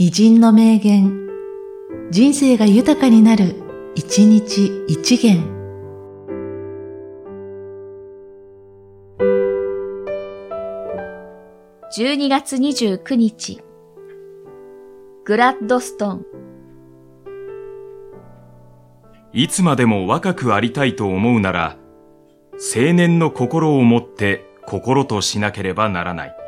偉人の名言、人生が豊かになる、一日一元。12月29日、グラッドストン。いつまでも若くありたいと思うなら、青年の心を持って心としなければならない。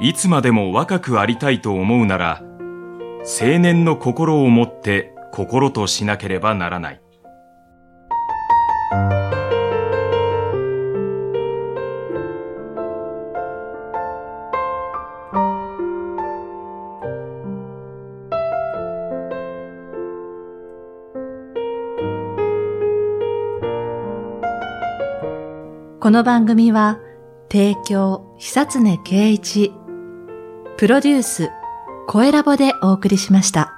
いつまでも若くありたいと思うなら、青年の心を持って心としなければならない。この番組は、提供、久常圭一、プロデュース、声ラボでお送りしました。